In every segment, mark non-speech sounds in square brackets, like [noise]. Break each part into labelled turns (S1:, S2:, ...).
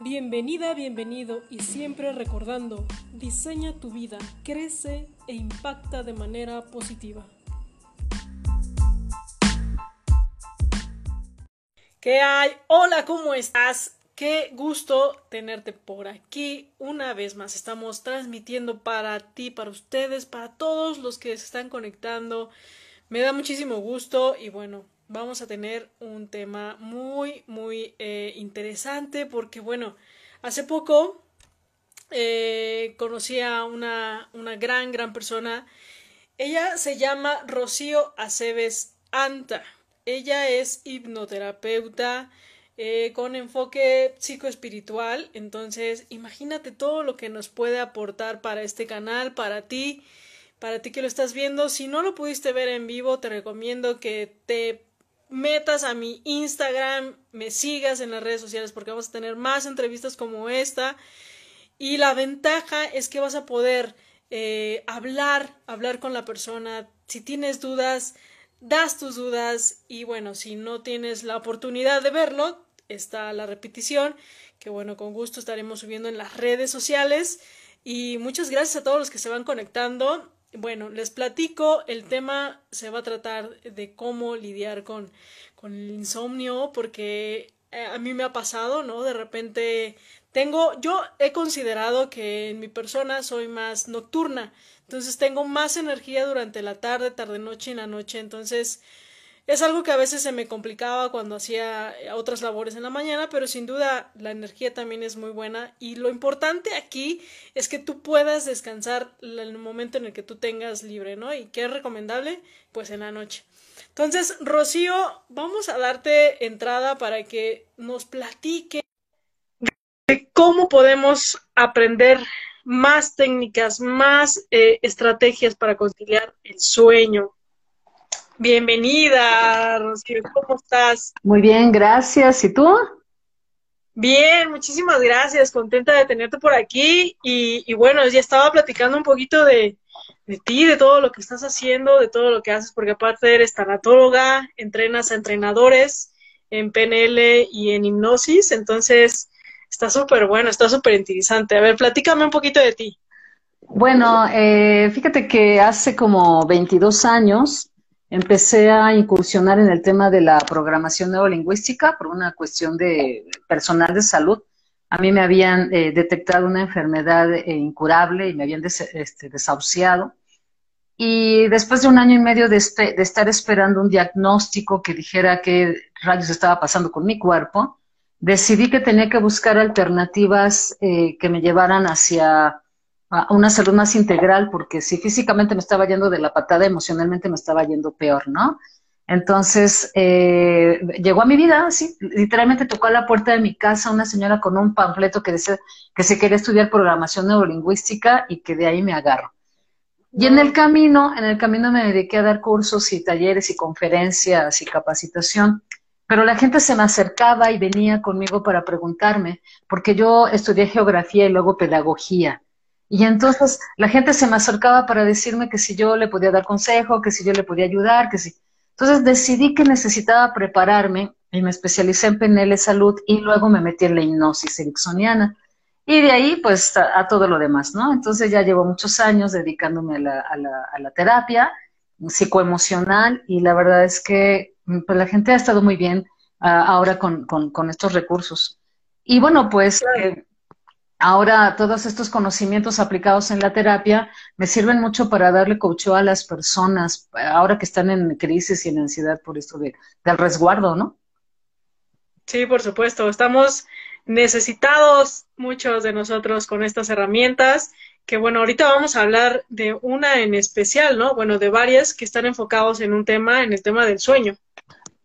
S1: Bienvenida, bienvenido y siempre recordando, diseña tu vida, crece e impacta de manera positiva. ¿Qué hay? Hola, ¿cómo estás? Qué gusto tenerte por aquí una vez más. Estamos transmitiendo para ti, para ustedes, para todos los que se están conectando. Me da muchísimo gusto y bueno, vamos a tener un tema muy, muy eh, interesante porque, bueno, hace poco eh, conocí a una, una gran, gran persona. Ella se llama Rocío Aceves Anta. Ella es hipnoterapeuta eh, con enfoque psicoespiritual. Entonces, imagínate todo lo que nos puede aportar para este canal, para ti, para ti que lo estás viendo. Si no lo pudiste ver en vivo, te recomiendo que te metas a mi Instagram, me sigas en las redes sociales porque vamos a tener más entrevistas como esta. Y la ventaja es que vas a poder eh, hablar, hablar con la persona. Si tienes dudas, das tus dudas y bueno, si no tienes la oportunidad de verlo, está la repetición, que bueno, con gusto estaremos subiendo en las redes sociales. Y muchas gracias a todos los que se van conectando. Bueno, les platico, el tema se va a tratar de cómo lidiar con, con el insomnio, porque eh, a mí me ha pasado, ¿no? De repente tengo, yo he considerado que en mi persona soy más nocturna, entonces tengo más energía durante la tarde, tarde, noche y la noche, entonces es algo que a veces se me complicaba cuando hacía eh, otras labores en la mañana, pero sin duda la energía también es muy buena y lo importante aquí es que tú puedas descansar en el momento en el que tú tengas libre, ¿no? Y qué es recomendable, pues en la noche. Entonces, Rocío, vamos a darte entrada para que nos platique de cómo podemos aprender más técnicas, más eh, estrategias para conciliar el sueño, Bienvenida, Rocío, ¿cómo estás?
S2: Muy bien, gracias. ¿Y tú?
S1: Bien, muchísimas gracias, contenta de tenerte por aquí y, bueno, ya estaba platicando un poquito de, de, ti, de todo lo que estás haciendo, de todo lo que haces, porque aparte eres tanatóloga, entrenas a entrenadores en PNL y en hipnosis, entonces está súper bueno, está súper interesante. A ver, platícame un poquito de ti.
S2: Bueno, eh, fíjate que hace como 22 años empecé a incursionar en el tema de la programación neurolingüística por una cuestión de personal de salud. A mí me habían eh, detectado una enfermedad eh, incurable y me habían este, desahuciado. Y después de un año y medio de, estar esperando un diagnóstico que dijera qué rayos estaba pasando con mi cuerpo, decidí que tenía que buscar alternativas eh, que me llevaran hacia una salud más integral, porque si físicamente me estaba yendo de la patada, emocionalmente me estaba yendo peor, ¿no? Entonces, eh, llegó a mi vida, sí, literalmente tocó a la puerta de mi casa una señora con un panfleto que decía que se quería estudiar programación neurolingüística y que de ahí me agarro. Y en el camino, en el camino me dediqué a dar cursos y talleres y conferencias y capacitación, pero la gente se me acercaba y venía conmigo para preguntarme, porque yo estudié geografía y luego pedagogía. Y entonces la gente se me acercaba para decirme que si yo le podía dar consejo, que si yo le podía ayudar, que si. Entonces decidí que necesitaba prepararme y me especialicé en PNL Salud y luego me metí en la hipnosis ericksoniana. Y de ahí, pues, a, todo lo demás, ¿no? Entonces ya llevo muchos años dedicándome a la, a la, a la terapia psicoemocional y la verdad es que pues, la gente ha estado muy bien ah, ahora con, con, con, estos recursos. Y bueno, pues eh, Ahora todos estos conocimientos aplicados en la terapia me sirven mucho para darle coaching a las personas, ahora que están en crisis y en ansiedad por esto de, del resguardo, ¿no?
S1: Sí, por supuesto. Estamos necesitados muchos de nosotros con estas herramientas, que bueno, ahorita vamos a hablar de una en especial, ¿no? Bueno, de varias que están enfocados en un tema, en el tema del sueño.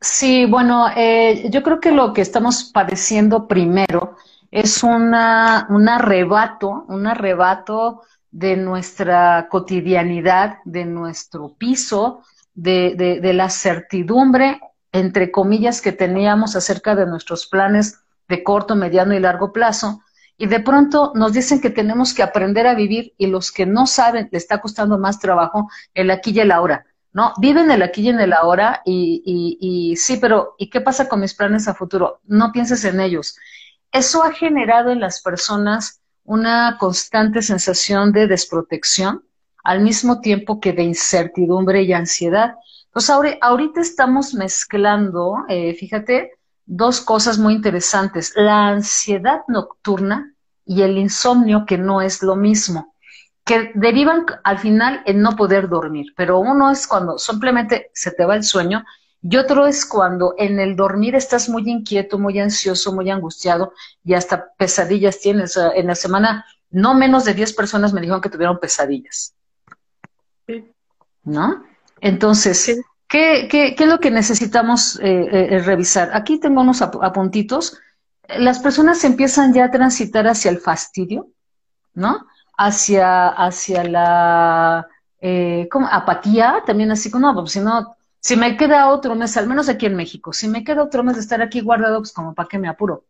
S2: Sí, bueno, eh, yo creo que lo que estamos padeciendo primero es una, un arrebato, un arrebato de nuestra cotidianidad, de nuestro piso, de, de, la certidumbre, entre comillas, que teníamos acerca de nuestros planes de corto, mediano y largo plazo. Y de pronto nos dicen que tenemos que aprender a vivir y los que no saben, le está costando más trabajo el aquí y el ahora. ¿no? Viven el aquí y en el ahora y, y, y sí, pero ¿y qué pasa con mis planes a futuro? No pienses en ellos eso ha generado en las personas una constante sensación de desprotección, al mismo tiempo que de incertidumbre y ansiedad. Pues ahorita estamos mezclando, eh, fíjate, dos cosas muy interesantes, la ansiedad nocturna y el insomnio, que no es lo mismo, que derivan al final en no poder dormir, pero uno es cuando simplemente se te va el sueño y otro es cuando en el dormir estás muy inquieto, muy ansioso, muy angustiado y hasta pesadillas tienes. En la semana no menos de 10 personas me dijeron que tuvieron pesadillas. ¿No? Entonces, ¿qué, qué, qué, es lo que necesitamos eh, eh, revisar? Aquí tengo unos apuntitos. Las personas empiezan ya a transitar hacia el fastidio, ¿no? Hacia, hacia la eh, apatía, también así como, no, pues si no, si me queda otro mes, al menos aquí en México, si me queda otro mes de estar aquí guardado, pues como para qué me apuro.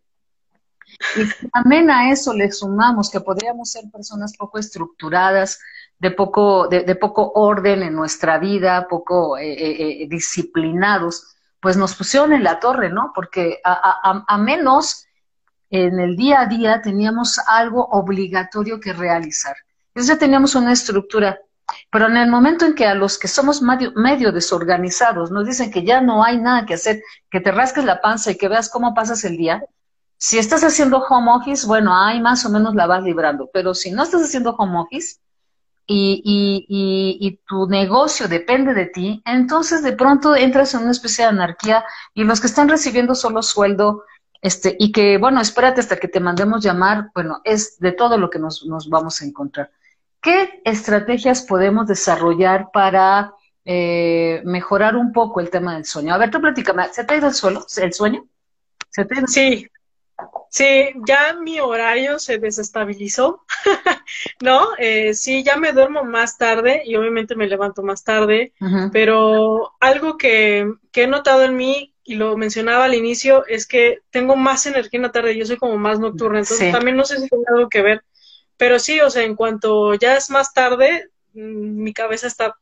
S2: Y también a eso le sumamos que podríamos ser personas poco estructuradas, de poco, de, poco orden en nuestra vida, poco eh, eh, eh, disciplinados, pues nos pusieron en la torre, ¿no? Porque a, a menos en el día a día teníamos algo obligatorio que realizar. Entonces ya teníamos una estructura pero en el momento en que a los que somos medio, desorganizados nos dicen que ya no hay nada que hacer, que te rasques la panza y que veas cómo pasas el día, si estás haciendo home office, bueno, ahí más o menos la vas librando, pero si no estás haciendo home office y, y, y, tu negocio depende de ti, entonces de pronto entras en una especie de anarquía y los que están recibiendo solo sueldo, este, y que, bueno, espérate hasta que te mandemos llamar, bueno, es de todo lo que nos vamos a encontrar. ¿Qué estrategias podemos desarrollar para eh, mejorar un poco el tema del sueño? A ver, tú platícame, ¿se te ha ido el, suelo, el sueño?
S1: ¿Se te Sí, sí, ya mi horario se desestabilizó, [laughs] ¿no? Eh, sí, ya me duermo más tarde y obviamente me levanto más tarde, pero algo que, he notado en mí y lo mencionaba al inicio, es que tengo más energía en la tarde, yo soy como más nocturna, entonces también no sé si tiene algo que ver pero sí, o sea, en cuanto ya es más tarde, mm, mi cabeza está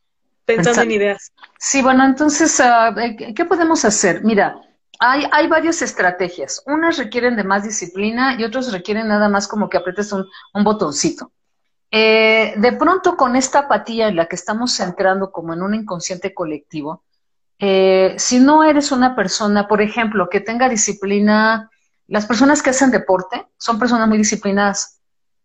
S1: pensando en ideas.
S2: Sí, bueno, entonces, eh, ¿qué podemos hacer? Mira, hay, hay varias estrategias. Unas requieren de más disciplina y otras requieren nada más como que apretes un, botoncito. Eh, de pronto, con esta apatía en la que estamos entrando como en un inconsciente colectivo, eh, si no eres una persona, por ejemplo, que tenga disciplina, las personas que hacen deporte son personas muy disciplinadas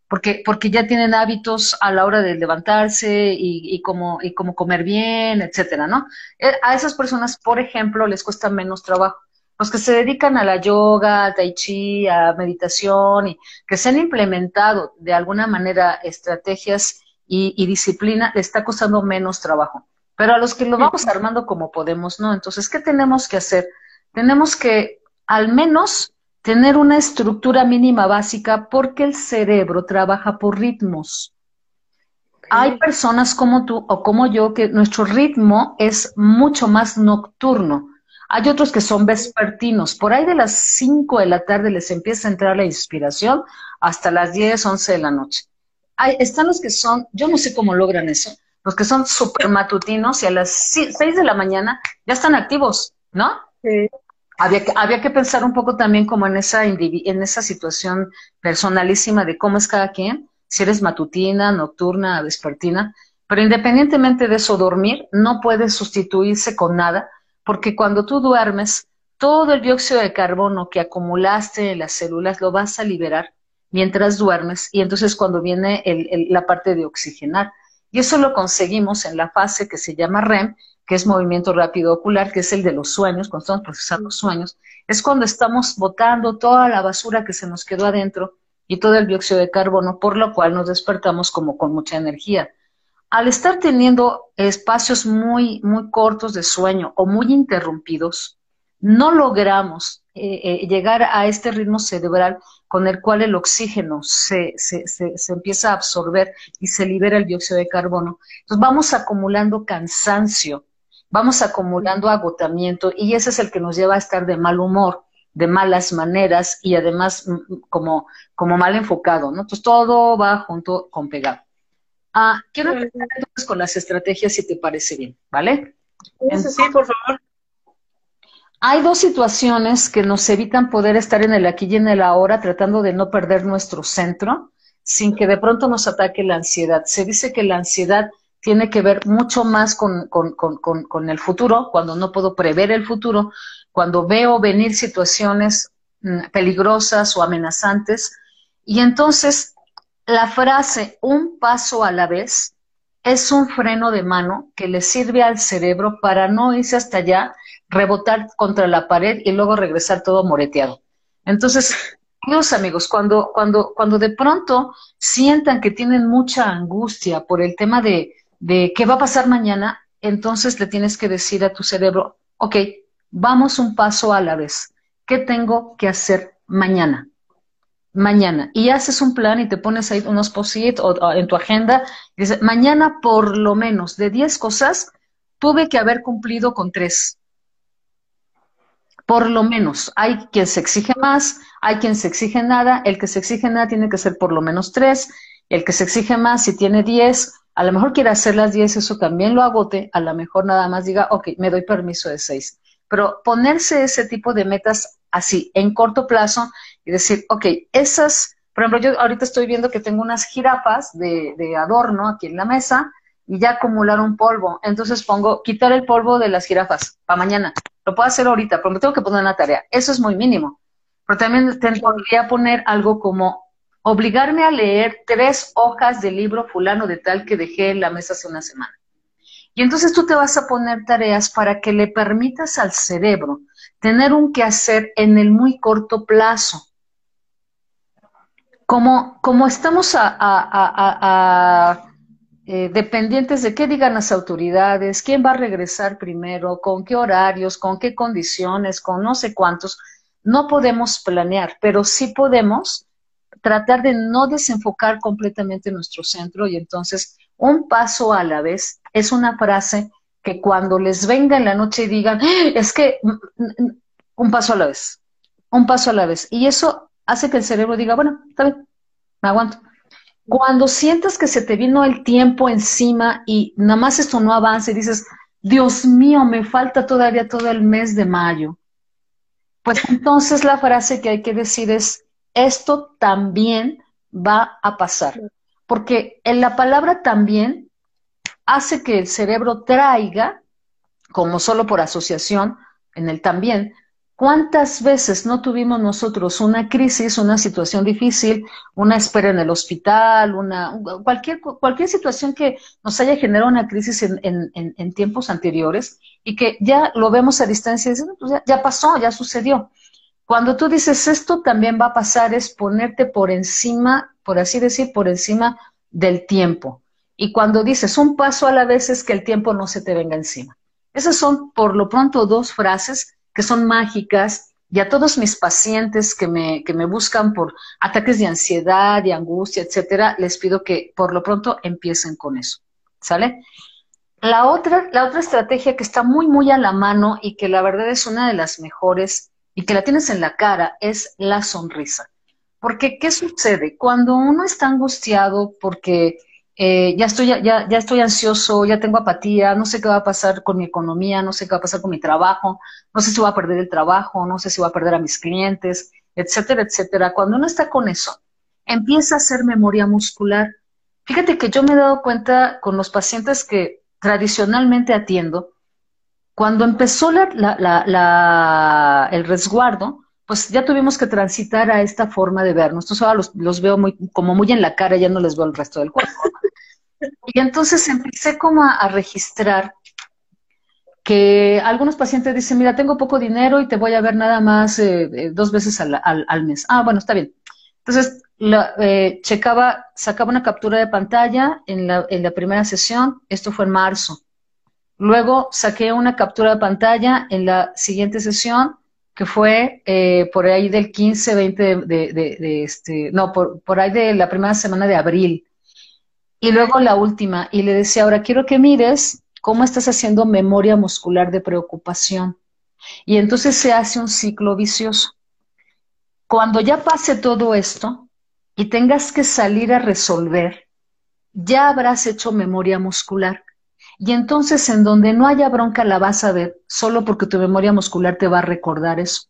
S2: porque, porque ya tienen hábitos a la hora de levantarse y, y, como, y como comer bien, etcétera, ¿no? Eh, a esas personas, por ejemplo, les cuesta menos trabajo. Los que se dedican a la yoga, al tai chi, a meditación y que se han implementado de alguna manera estrategias y, y disciplina, les está costando menos trabajo. Pero a los que lo vamos armando como podemos, ¿no? Entonces, ¿qué tenemos que hacer? Tenemos que al menos tener una estructura mínima básica porque el cerebro trabaja por ritmos. Hay personas como tú o como yo que nuestro ritmo es mucho más nocturno. Hay otros que son vespertinos. Por ahí de las 5 de la tarde les empieza a entrar la inspiración hasta las 10, 11 de la noche. Hay, están los que son, yo no sé cómo logran eso, los que son súper matutinos y a las 6 de la mañana ya están activos, ¿no? Sí había que, había que pensar un poco también como en esa, situación personalísima de cómo es cada quien, si eres matutina, nocturna, vespertina, pero independientemente de eso, dormir no puede sustituirse con nada, porque cuando tú duermes, todo el dióxido de carbono que acumulaste en las células lo vas a liberar mientras duermes y entonces cuando viene la parte de oxigenar. Y eso lo conseguimos en la fase que se llama REM, que es movimiento rápido ocular, que es el de los sueños, cuando estamos procesando sueños, es cuando estamos botando toda la basura que se nos quedó adentro y todo el dióxido de carbono, por lo cual nos despertamos como con mucha energía. Al estar teniendo espacios muy, muy cortos de sueño o muy interrumpidos, no logramos eh, eh, llegar a este ritmo cerebral con el cual el oxígeno se, se, se, se, empieza a absorber y se libera el dióxido de carbono. Entonces vamos acumulando cansancio, vamos acumulando agotamiento y ese es el que nos lleva a estar de mal humor, de malas maneras y además mm, mm, como, como mal enfocado, ¿no? Entonces todo va junto con pegado. Ah, quiero empezar con las estrategias si te parece bien, ¿vale?
S1: Sí, por favor.
S2: hay dos situaciones que nos evitan poder estar en el aquí y en el ahora, tratando de no perder nuestro centro, sin que de pronto nos ataque la ansiedad. Se dice que la ansiedad tiene que ver mucho más con, con, el futuro, cuando no puedo prever el futuro, cuando veo venir situaciones mm, peligrosas o amenazantes. Y entonces la frase un paso a la vez es un freno de mano que le sirve al cerebro para no irse hasta allá, rebotar contra la pared y luego regresar todo moreteado. Entonces, amigos, cuando, cuando, cuando de pronto sientan que tienen mucha angustia por el tema de, de qué va a pasar mañana, entonces le tienes que decir a tu cerebro, ok, vamos un paso a la vez. ¿Qué tengo que hacer mañana? Mañana. Y haces un plan y te pones ahí unos posit o, en tu agenda y dices, mañana por lo menos de 10 cosas tuve que haber cumplido con tres. Por lo menos. Hay quien se exige más, hay quien se exige nada. El que se exige nada tiene que ser por lo menos tres. El que se exige más, si tiene 10, a lo mejor quiere hacer las 10, eso también lo agote, a lo mejor nada más diga, ok, me doy permiso de 6. Pero ponerse ese tipo de metas así, en corto plazo, y decir, ok, esas, por ejemplo, yo ahorita estoy viendo que tengo unas jirafas de, de adorno aquí en la mesa y ya acumularon polvo. Entonces pongo, quitar el polvo de las jirafas para mañana. Lo puedo hacer ahorita, pero me tengo que poner una tarea. Eso es muy mínimo. Pero también tendría poner algo como obligarme a leer tres hojas del libro fulano de tal que dejé en la mesa hace una semana. Y entonces tú te vas a poner tareas para que le permitas al cerebro tener un quehacer en el muy corto plazo. Como, como estamos a, eh, dependientes de qué digan las autoridades, quién va a regresar primero, con qué horarios, con qué condiciones, con no sé cuántos, no podemos planear, pero sí podemos tratar de no desenfocar completamente nuestro centro y entonces un paso a la vez es una frase que cuando les venga en la noche y digan, ¡Ah! es que mm, mm, un paso a la vez, un paso a la vez. Y eso hace que el cerebro diga, bueno, está bien, me aguanto. Cuando sientas que se te vino el tiempo encima y nada más esto no avanza y dices, Dios mío, me falta todavía todo el mes de mayo. Pues entonces la frase que hay que decir es, esto también va a pasar. Porque en la palabra también hace que el cerebro traiga, como solo por asociación, en el también, ¿Cuántas veces no tuvimos nosotros una crisis, una situación difícil, una espera en el hospital, una, cualquier, cualquier situación que nos haya generado una crisis en, tiempos anteriores y que ya lo vemos a distancia y decimos, pues ya pasó, ya sucedió? Cuando tú dices esto también va a pasar es ponerte por encima, por así decir, por encima del tiempo. Y cuando dices un paso a la vez es que el tiempo no se te venga encima. Esas son por lo pronto dos frases que son mágicas y a todos mis pacientes que me, que me buscan por ataques de ansiedad, de angustia, etcétera, les pido que por lo pronto empiecen con eso. ¿Sale? La otra, la otra estrategia que está muy, muy a la mano y que la verdad es una de las mejores y que la tienes en la cara es la sonrisa. Porque, ¿qué sucede? Cuando uno está angustiado porque eh, ya, estoy, ya, ya estoy ansioso, ya tengo apatía, no sé qué va a pasar con mi economía, no sé qué va a pasar con mi trabajo, no sé si voy a perder el trabajo, no sé si voy a perder a mis clientes, etcétera, etcétera. Cuando uno está con eso, empieza a hacer memoria muscular. Fíjate que yo me he dado cuenta con los pacientes que tradicionalmente atiendo, cuando empezó la, el resguardo, pues ya tuvimos que transitar a esta forma de vernos. Entonces ahora los, veo muy, como muy en la cara, ya no les veo el resto del cuerpo. [laughs] Y entonces empecé como a, registrar que algunos pacientes dicen, mira, tengo poco dinero y te voy a ver nada más eh, eh, dos veces al, al, mes. Ah, bueno, está bien. Entonces, la, eh, checaba, sacaba una captura de pantalla en la, en la primera sesión, esto fue en marzo. Luego saqué una captura de pantalla en la siguiente sesión, que fue eh, por ahí del 15, 20 de, este, no, por, por, ahí de la primera semana de abril. Y luego la última, y le decía, ahora quiero que mires cómo estás haciendo memoria muscular de preocupación. Y entonces se hace un ciclo vicioso. Cuando ya pase todo esto y tengas que salir a resolver, ya habrás hecho memoria muscular Y entonces en donde no haya bronca la vas a ver, solo porque tu memoria muscular te va a recordar eso.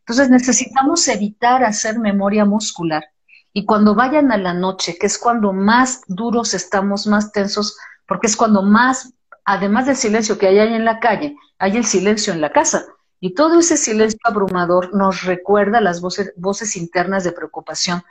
S2: Entonces necesitamos evitar hacer memoria muscular. Y cuando vayan a la noche, que es cuando más duros estamos, más tensos, porque es cuando más, además del silencio que hay en la calle, hay el silencio en la casa. Y todo ese silencio abrumador nos recuerda las voces, voces internas de preocupación.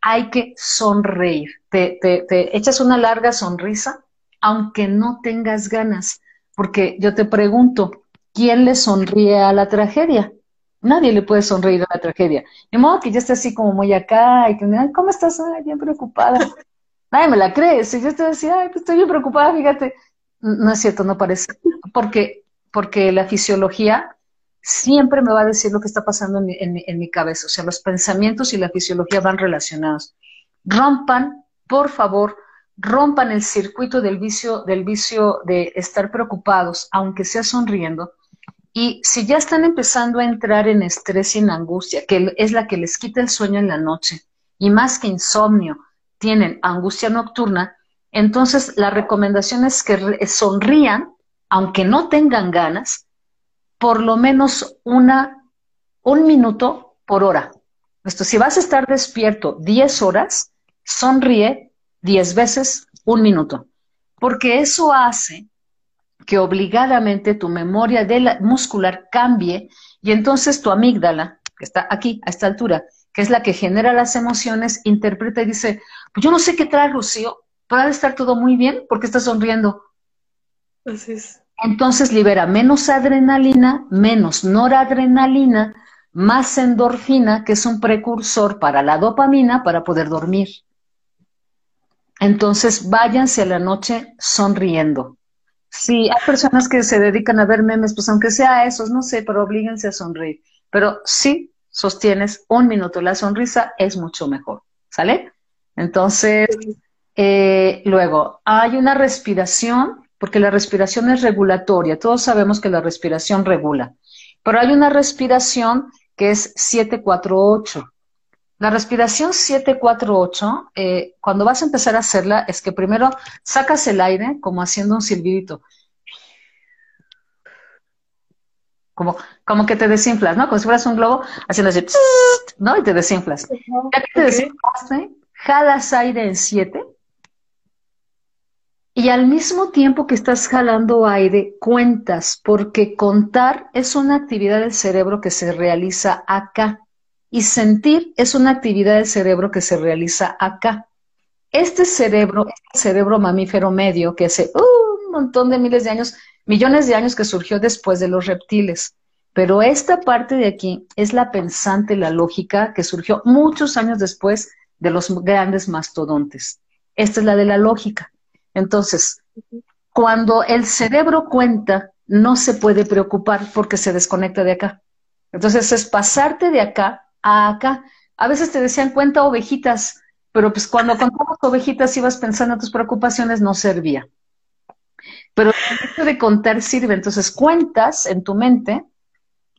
S2: Hay que sonreír. Te, te echas una larga sonrisa, aunque no tengas ganas. Porque yo te pregunto, ¿quién le sonríe a la tragedia? Nadie le puede sonreír a la tragedia. De modo que ya esté así como muy acá y que, ay, ¿cómo estás? Ay, bien preocupada. [laughs] Nadie me la cree. Si yo estoy así, ay, pues estoy bien preocupada, fíjate. No es cierto, no parece. Porque, porque la fisiología siempre me va a decir lo que está pasando en mi, cabeza. O sea, los pensamientos y la fisiología van relacionados. Rompan, por favor, rompan el circuito del vicio, del vicio de estar preocupados, aunque sea sonriendo. Y si ya están empezando a entrar en estrés y en angustia, que es la que les quita el sueño en la noche, y más que insomnio, tienen angustia nocturna, entonces la recomendación es que sonrían, aunque no tengan ganas, por lo menos una, un minuto por hora. Esto, si vas a estar despierto 10 horas, sonríe 10 veces un minuto, porque eso hace que obligadamente tu memoria de la, muscular cambie y entonces tu amígdala, que está aquí, a esta altura, que es la que genera las emociones, interpreta y dice, pues yo no sé qué trae Rocío, puede estar todo muy bien porque está sonriendo.
S1: Así es.
S2: Entonces libera menos adrenalina, menos noradrenalina, más endorfina, que es un precursor para la dopamina para poder dormir. Entonces váyanse a la noche sonriendo. Si hay personas que se dedican a ver memes, pues aunque sea esos, no sé, pero oblíguense a sonreír. Pero sí sostienes un minuto, la sonrisa es mucho mejor, ¿sale? Entonces, eh, luego, hay una respiración porque la respiración es regulatoria. Todos sabemos que la respiración regula, pero hay una respiración que es 748. La respiración 748, eh, cuando vas a empezar a hacerla, es que primero sacas el aire como haciendo un silbidito. Como, como que te desinflas, ¿no? Como si fueras un globo haciendo así, [laughs] ¿no? Y te desinflas. Ya que te desinflaste, jalas aire en 7 y al mismo tiempo que estás jalando aire, cuentas, porque contar es una actividad del cerebro que se realiza acá y sentir es una actividad del cerebro que se realiza acá. Este cerebro, este cerebro mamífero medio que hace uh, un montón de miles de años, millones de años que surgió después de los reptiles. Pero esta parte de aquí es la pensante, la lógica, que surgió muchos años después de los grandes mastodontes. Esta es la de la lógica. Entonces, cuando el cerebro cuenta, no se puede preocupar porque se desconecta de acá. Entonces es pasarte de acá acá. A veces te decían cuenta ovejitas, pero pues cuando contamos ovejitas ibas pensando en tus preocupaciones, no servía. Pero el hecho de contar sirve. Entonces cuentas en tu mente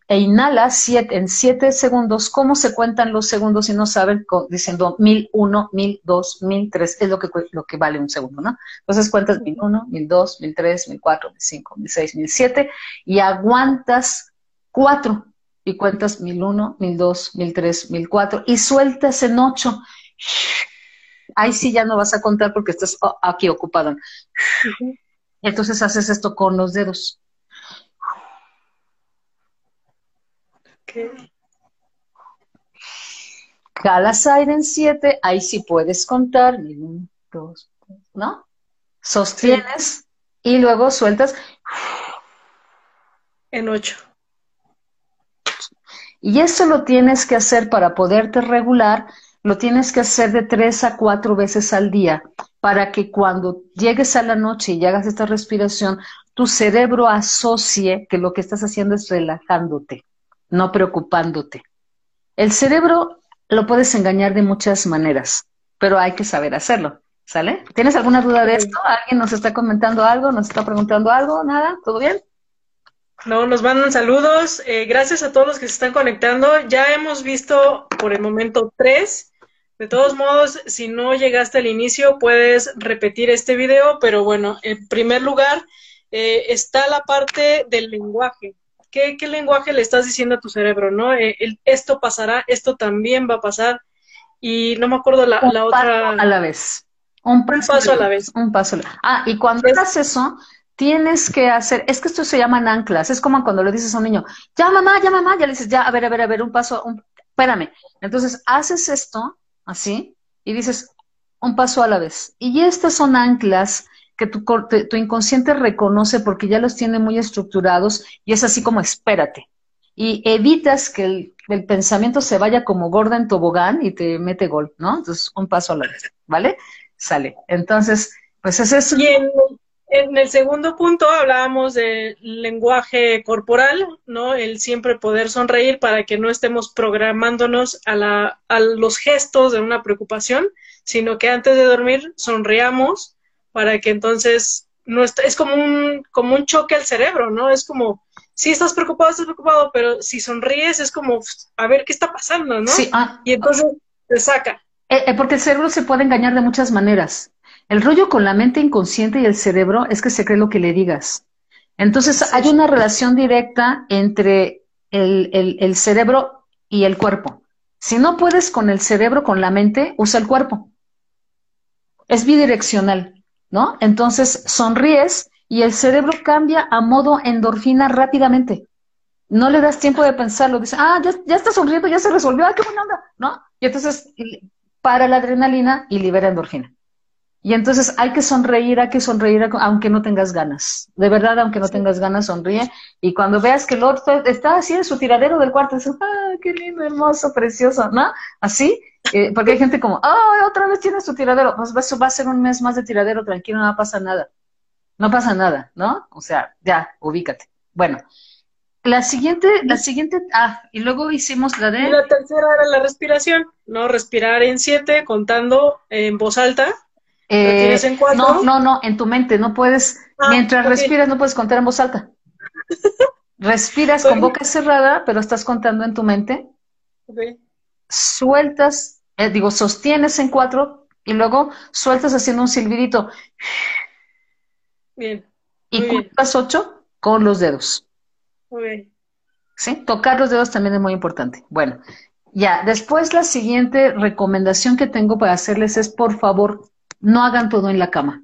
S2: e inhala siete, en siete segundos. ¿Cómo se cuentan los segundos si no saben? Diciendo mil uno, mil dos, mil tres, es lo que, lo que vale un segundo, ¿no? Entonces cuentas mil uno, mil dos, mil tres, mil cuatro, mil cinco, mil seis, mil siete y aguantas cuatro y cuentas mil uno, mil dos, mil tres, mil cuatro y sueltas en ocho. Ahí sí ya no vas a contar porque estás aquí ocupado. Entonces haces esto con los dedos. Jalas aire en 7, ahí sí puedes contar, ¿no? Sostienes y luego sueltas.
S1: En 8.
S2: Y eso lo tienes que hacer para poderte regular, lo tienes que hacer de 3 a 4 veces al día, para que cuando llegues a la noche y hagas esta respiración, tu cerebro asocie que lo que estás haciendo es relajándote no preocupándote. El cerebro lo puedes engañar de muchas maneras, pero hay que saber hacerlo. ¿Sale? ¿Tienes alguna duda de esto? ¿Alguien nos está comentando algo? ¿Nos está preguntando algo? ¿Nada? ¿Todo bien?
S1: No, nos mandan saludos. Eh, gracias a todos los que se están conectando. Ya hemos visto por el momento tres. De todos modos, si no llegaste al inicio, puedes repetir este video, pero bueno, en primer lugar, eh, está la parte del lenguaje. ¿Qué, ¿Qué, lenguaje le estás diciendo a tu cerebro, no? Eh, esto pasará, esto también va a pasar. Y no me acuerdo la, la otra.
S2: a la vez. Un paso, a la vez. Un paso a la vez. Ah, y cuando hagas eso, tienes que hacer, es que esto se llaman anclas, es como cuando le dices a un niño, ya mamá, ya mamá, ya le dices, ya, a ver, a ver, a ver, un paso, un, espérame. Entonces haces esto así y dices un paso a la vez. Y estas son anclas que tu, tu inconsciente reconoce porque ya los tiene muy estructurados y es así como espérate. Y evitas que el, pensamiento se vaya como gorda en tobogán y te mete gol, ¿no? Entonces, un paso a la vez, ¿vale? Sale. Entonces, pues es.
S1: En el segundo punto hablábamos del lenguaje corporal, ¿no? El siempre poder sonreír para que no estemos programándonos a, la, a los gestos de una preocupación, sino que antes de dormir sonriamos para que entonces no es como un, como un choque al cerebro, ¿no? Es como, si estás preocupado, estás preocupado, pero si sonríes es como, a ver qué está pasando, ¿no?
S2: Sí, ah,
S1: y entonces te saca.
S2: Eh, eh, porque el cerebro se puede engañar de muchas maneras. El rollo con la mente inconsciente y el cerebro es que se cree lo que le digas. Entonces hay una relación directa entre el, cerebro y el cuerpo. Si no puedes con el cerebro, con la mente, usa el cuerpo. Es bidireccional, ¿no? Entonces sonríes y el cerebro cambia a modo endorfina rápidamente. No le das tiempo de pensarlo. Dice, ah, ya, ya está sonriendo, ya se resolvió, ah, qué buena onda, ¿no? Y entonces para la adrenalina y libera endorfina. Y entonces hay que sonreír, hay que sonreír aunque no tengas ganas. De verdad, aunque no tengas ganas, sonríe. Y cuando veas que el otro está así en su tiradero del cuarto, dices, ¡ah, qué lindo, hermoso, precioso! ¿No? Así, eh, porque hay gente como, ¡ah, otra vez tiene su tiradero! Pues va a ser un mes más de tiradero, tranquilo, no pasa nada. No pasa nada, ¿no? O sea, ya, ubícate. Bueno, la siguiente, la siguiente, ah, y luego hicimos la de...
S1: la tercera era la respiración, ¿no? Respirar en siete, contando en voz alta
S2: eh, no, no, no, en tu mente, no puedes, ah, mientras respiras no puedes contar en voz alta. [laughs] Respiras con boca cerrada, pero estás contando en tu mente. Sueltas, eh, digo, sostienes en cuatro y luego sueltas haciendo un silbidito.
S1: Bien.
S2: y cuentas ocho con los dedos. ¿Sí? Tocar los dedos también es muy importante. Bueno, ya, después la siguiente recomendación que tengo para hacerles es, por favor, no hagan todo en la cama.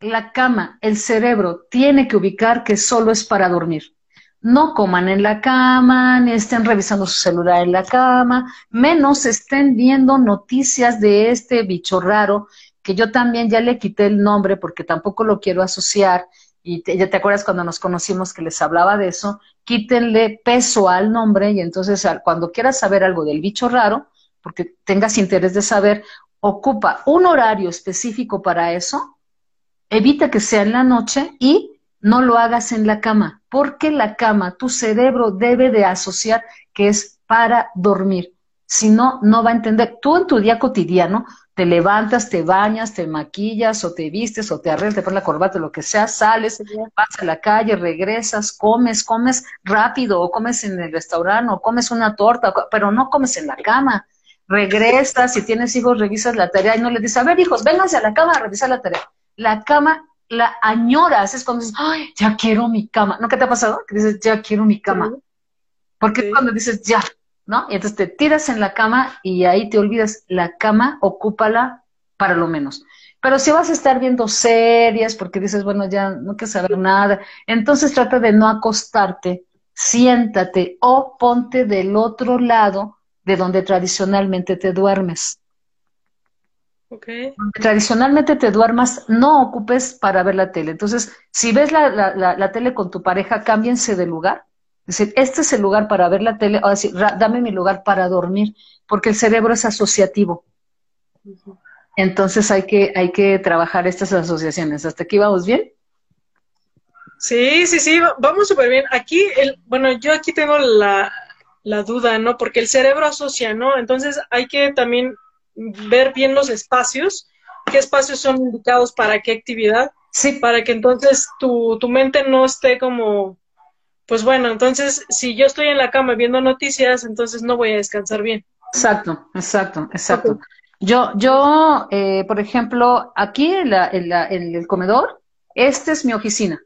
S2: La cama, el cerebro tiene que ubicar que solo es para dormir. No coman en la cama, ni estén revisando su celular en la cama, menos estén viendo noticias de este bicho raro, que yo también ya le quité el nombre porque tampoco lo quiero asociar. Y ya te acuerdas cuando nos conocimos que les hablaba de eso, quítenle peso al nombre y entonces cuando quieras saber algo del bicho raro, porque tengas interés de saber, ocupa un horario específico para eso, evita que sea en la noche y no lo hagas en la cama, porque la cama, tu cerebro debe de asociar que es para dormir. Si no, no va a entender. Tú en tu día cotidiano te levantas, te bañas, te maquillas o te vistes o te arreglas, te pones la corbata, lo que sea, sales, vas a la calle, regresas, comes, comes rápido o comes en el restaurante o comes una torta, pero no comes en la cama regresas, si tienes hijos, revisas la tarea y no le dices, a ver, hijos, vénganse a la cama a revisar la tarea. La cama la añoras, es cuando dices, ay, ya quiero mi cama. ¿No qué te ha pasado? Que dices, ya quiero mi cama. Porque es cuando dices, ya, ¿no? Y entonces te tiras en la cama y ahí te olvidas, la cama, ocúpala para lo menos. Pero si vas a estar viendo series, porque dices, bueno, ya no quiero saber nada, entonces trata de no acostarte, siéntate o ponte del otro lado de donde tradicionalmente te duermes.
S1: Okay.
S2: Tradicionalmente te duermas, no ocupes para ver la tele. Entonces, si ves la, la, tele con tu pareja, cámbiense de lugar. Es decir, este es el lugar para ver la tele, o decir, dame mi lugar para dormir, porque el cerebro es asociativo. Entonces hay que, hay que trabajar estas asociaciones. ¿Hasta aquí vamos bien?
S1: Sí, sí, sí, vamos súper bien. Aquí, el, bueno, yo aquí tengo la, la duda, ¿no? Porque el cerebro asocia, ¿no? Entonces hay que también ver bien los espacios, qué espacios son indicados para qué actividad,
S2: sí.
S1: para que entonces tu, tu mente no esté como, pues bueno, entonces si yo estoy en la cama viendo noticias, entonces no voy a descansar bien.
S2: Exacto, exacto, exacto. Yo, yo, eh, por ejemplo, aquí en, la, en, la, en el comedor, esta es mi oficina.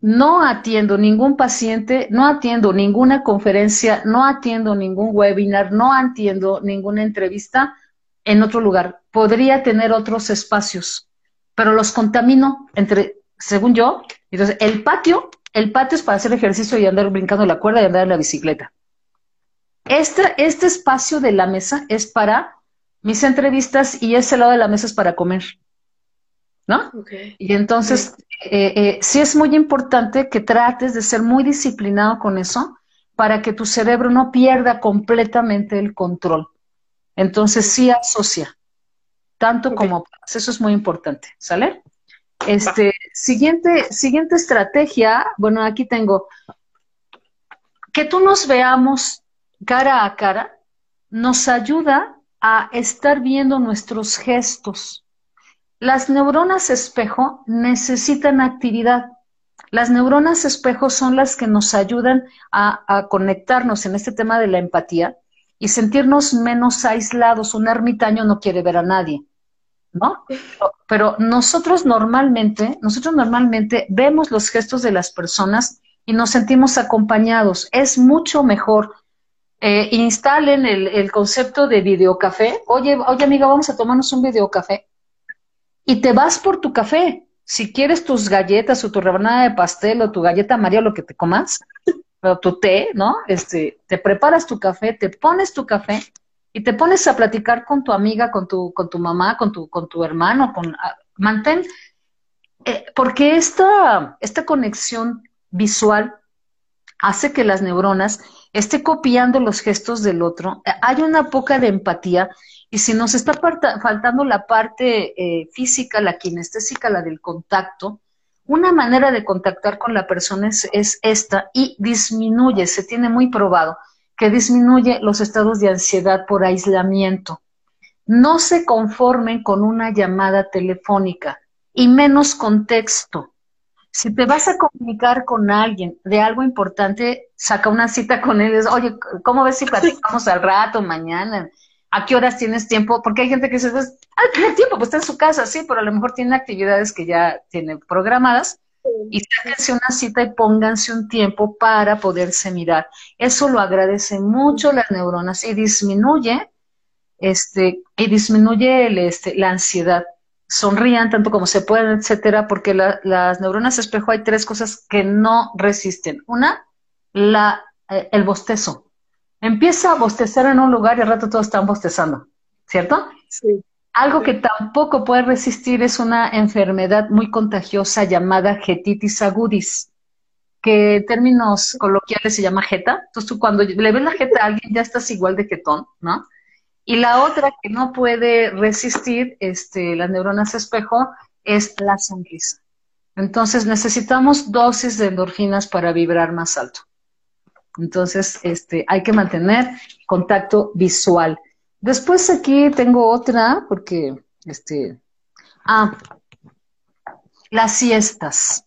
S2: No atiendo ningún paciente, no atiendo ninguna conferencia, no atiendo ningún webinar, no atiendo ninguna entrevista en otro lugar. Podría tener otros espacios, pero los contamino entre, según yo, entonces el patio, el patio es para hacer ejercicio y andar brincando la cuerda y andar en la bicicleta. Este, este espacio de la mesa es para mis entrevistas y ese lado de la mesa es para comer. ¿No? Y entonces, eh, eh, sí es muy importante que trates de ser muy disciplinado con eso para que tu cerebro no pierda completamente el control. Entonces, sí asocia, tanto como eso es muy importante, ¿sale? Este, siguiente, siguiente estrategia, bueno, aquí tengo, que tú nos veamos cara a cara, nos ayuda a estar viendo nuestros gestos. Las neuronas espejo necesitan actividad. Las neuronas espejo son las que nos ayudan a, conectarnos en este tema de la empatía y sentirnos menos aislados. Un ermitaño no quiere ver a nadie, ¿no? Pero nosotros normalmente, nosotros normalmente vemos los gestos de las personas y nos sentimos acompañados. Es mucho mejor eh, instalen el, concepto de videocafé. Oye, oye amiga, vamos a tomarnos un videocafé. Y te vas por tu café. Si quieres tus galletas o tu rebanada de pastel o tu galleta María o lo que te comas, o tu té, ¿no? Este, te preparas tu café, te pones tu café y te pones a platicar con tu amiga, con tu, con tu mamá, con tu, con tu hermano, con mantén, eh, porque esta, esta conexión visual hace que las neuronas esté copiando los gestos del otro, eh, hay una poca de empatía y si nos está faltando la parte eh, física, la kinestésica, la del contacto, una manera de contactar con la persona es, es, esta y disminuye, se tiene muy probado que disminuye los estados de ansiedad por aislamiento. No se conformen con una llamada telefónica y menos contexto. Si te vas a comunicar con alguien de algo importante, saca una cita con él. Oye, ¿cómo ves si [laughs] platicamos al rato, mañana? ¿A qué horas tienes tiempo? Porque hay gente que dice, pues, ah, tiene tiempo, pues está en su casa, sí, pero a lo mejor tiene actividades que ya tiene programadas. Y sáquense una cita y pónganse un tiempo para poderse mirar. Eso lo agradece mucho las neuronas y disminuye, este, y disminuye el, este, la ansiedad sonrían tanto como se pueden, etcétera, porque las neuronas espejo hay tres cosas que no resisten. Una, la, eh, el bostezo. Empieza a bostezar en un lugar y al rato todos están bostezando, ¿cierto? Sí. Algo que tampoco puede resistir es una enfermedad muy contagiosa llamada getitis agudis, que en términos coloquiales se llama jeta. Entonces tú cuando le ves la jeta a alguien ya estás igual de jetón, ¿no? Y la otra que no puede resistir este, las neuronas espejo es la sonrisa. Entonces necesitamos dosis de endorfinas para vibrar más alto. Entonces, este, hay que mantener contacto visual. Después aquí tengo otra, porque, este, ah, las siestas.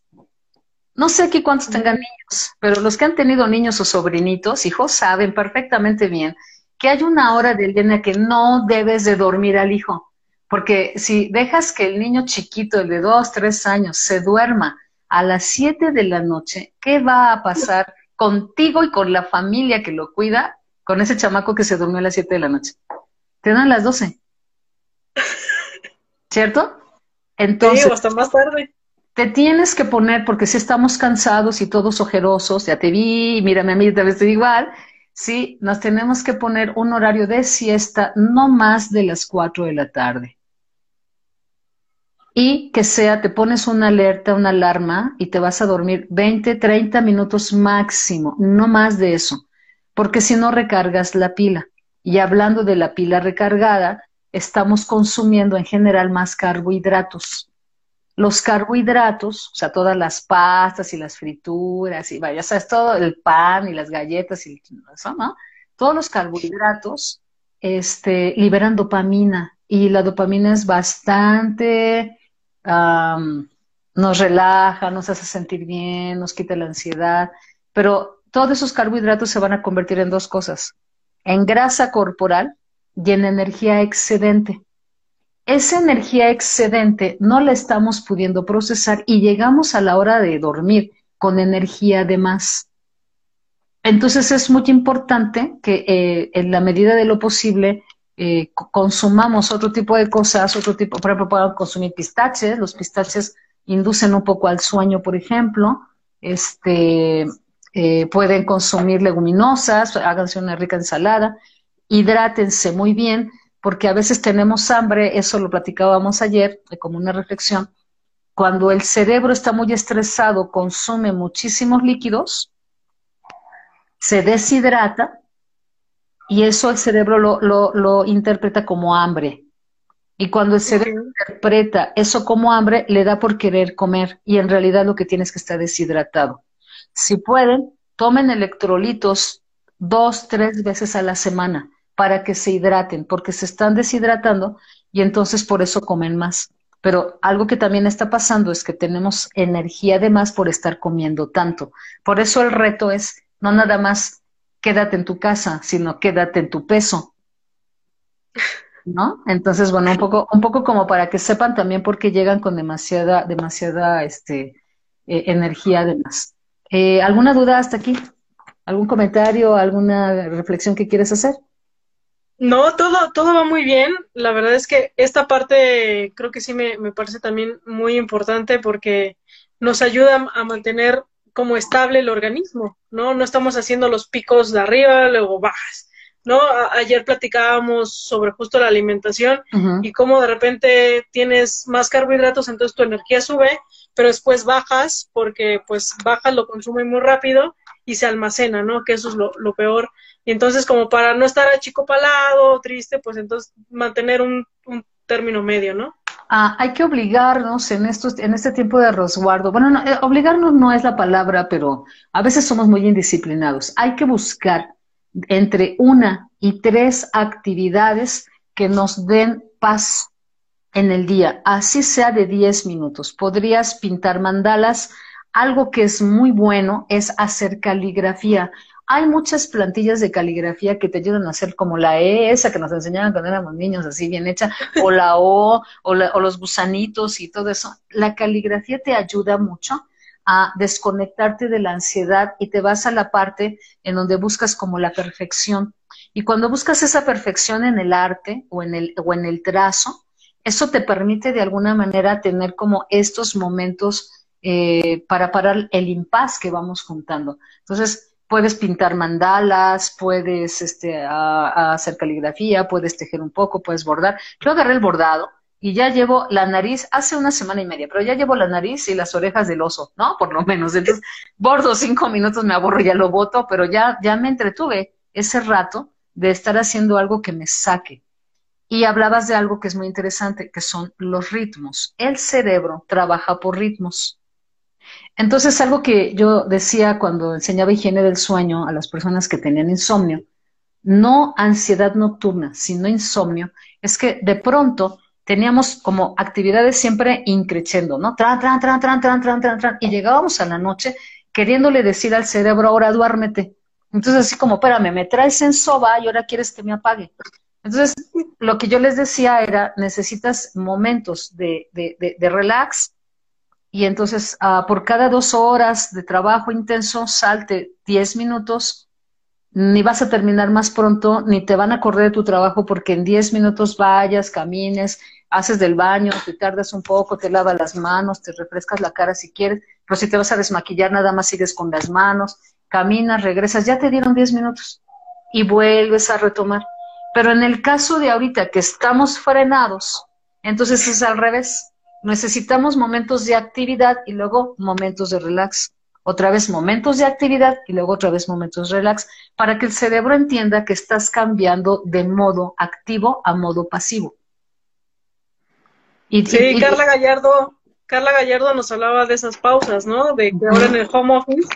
S2: No sé aquí cuántos tengan niños, pero los que han tenido niños o sobrinitos, hijos, saben perfectamente bien que hay una hora del día en la que no debes de dormir al hijo, porque si dejas que el niño chiquito, el de dos, tres años, se duerma a las siete de la noche, ¿qué va a pasar contigo y con la familia que lo cuida con ese chamaco que se durmió a las siete de la noche? Te dan las doce. ¿Cierto?
S1: Entonces. hasta más tarde.
S2: Te tienes que poner, porque si estamos cansados y todos ojerosos, ya te vi, mírame a mí, te ves igual, ¿sí? Nos tenemos que poner un horario de siesta no más de las 4 de la tarde. Y que sea, te pones una alerta, una alarma y te vas a dormir 20, 30 minutos máximo, no más de eso, porque si no recargas la pila. Y hablando de la pila recargada, estamos consumiendo en general más carbohidratos los carbohidratos, o sea, todas las pastas y las frituras y vaya, sabes, todo el pan y las galletas y eso, ¿no? Todos los carbohidratos este, liberan dopamina y la dopamina es bastante, nos relaja, nos hace sentir bien, nos quita la ansiedad, pero todos esos carbohidratos se van a convertir en dos cosas, en grasa corporal y en energía excedente esa energía excedente no la estamos pudiendo procesar y llegamos a la hora de dormir con energía de más. Entonces es muy importante que eh, en la medida de lo posible eh, consumamos otro tipo de cosas, otro tipo, por ejemplo, puedan consumir pistaches, los pistaches inducen un poco al sueño, por ejemplo, este, eh, pueden consumir leguminosas, háganse una rica ensalada, hidrátense muy bien, porque a veces tenemos hambre, eso lo platicábamos ayer, como una reflexión, cuando el cerebro está muy estresado, consume muchísimos líquidos, se deshidrata y eso el cerebro lo, interpreta como hambre. Y cuando el cerebro interpreta eso como hambre, le da por querer comer y en realidad lo que tiene es que estar deshidratado. Si pueden, tomen electrolitos dos, tres veces a la semana para que se hidraten, porque se están deshidratando y entonces por eso comen más. Pero algo que también está pasando es que tenemos energía de más por estar comiendo tanto. Por eso el reto es no nada más quédate en tu casa, sino quédate en tu peso. ¿No? Entonces, bueno, un poco, un poco como para que sepan también por qué llegan con demasiada, demasiada este, eh, energía además. Eh, ¿Alguna duda hasta aquí? ¿Algún comentario, alguna reflexión que quieres hacer?
S1: No, todo, todo va muy bien. La verdad es que esta parte creo que sí me, me parece también muy importante porque nos ayuda a mantener como estable el organismo, ¿no? No estamos haciendo los picos de arriba, luego bajas, ¿no? ayer platicábamos sobre justo la alimentación y cómo de repente tienes más carbohidratos, entonces tu energía sube, pero después bajas porque pues bajas, lo consume muy rápido y se almacena, ¿no? Que eso es lo, lo peor. Y entonces como para no estar achicopalado, triste, pues entonces mantener un, término medio, ¿no?
S2: Ah, hay que obligarnos en, estos, en este tiempo de resguardo. Bueno, no, eh, obligarnos no es la palabra, pero a veces somos muy indisciplinados. Hay que buscar entre una y tres actividades que nos den paz en el día, así sea de 10 minutos. Podrías pintar mandalas. Algo que es muy bueno es hacer caligrafía. Hay muchas plantillas de caligrafía que te ayudan a hacer como la E, esa que nos enseñaban cuando éramos niños, así bien hecha, o la O, o, los gusanitos y todo eso. La caligrafía te ayuda mucho a desconectarte de la ansiedad y te vas a la parte en donde buscas como la perfección. Y cuando buscas esa perfección en el arte o en el, o en el trazo, eso te permite de alguna manera tener como estos momentos eh, para parar el impas que vamos juntando. Entonces, puedes pintar mandalas, puedes este, hacer caligrafía, puedes tejer un poco, puedes bordar. Yo agarré el bordado y ya llevo la nariz hace una semana y media, pero ya llevo la nariz y las orejas del oso, ¿no? Por lo menos. Entonces, bordo cinco minutos, me aburro, ya lo boto, pero ya, ya me entretuve ese rato de estar haciendo algo que me saque. Y hablabas de algo que es muy interesante, que son los ritmos. El cerebro trabaja por ritmos. Entonces, algo que yo decía cuando enseñaba higiene del sueño a las personas que tenían insomnio, no ansiedad nocturna, sino insomnio, es que de pronto teníamos como actividades siempre increciendo, ¿no? Tran, tran, tran, tran, tran, tran, tran, tran, y llegábamos a la noche queriéndole decir al cerebro, ahora duérmete. Entonces, así como, espérame, me traes en soba y ahora quieres que me apague. Entonces, lo que yo les decía era, necesitas momentos de, de, de, de relax, y entonces ah, por cada dos horas de trabajo intenso salte diez minutos, ni vas a terminar más pronto, ni te van a correr de tu trabajo porque en diez minutos vayas, camines, haces del baño, te tardas un poco, te lavas las manos, te refrescas la cara si quieres, pero si te vas a desmaquillar nada más sigues con las manos, caminas, regresas, ya te dieron diez minutos y vuelves a retomar. Pero en el caso de ahorita que estamos frenados, entonces es al revés necesitamos momentos de actividad y luego momentos de relax. Otra vez momentos de actividad y luego otra vez momentos de relax, para que el cerebro entienda que estás cambiando de modo activo a modo pasivo.
S1: Y, sí, Carla Gallardo, Carla Gallardo nos hablaba de esas pausas, ¿no? De que ahora en el home office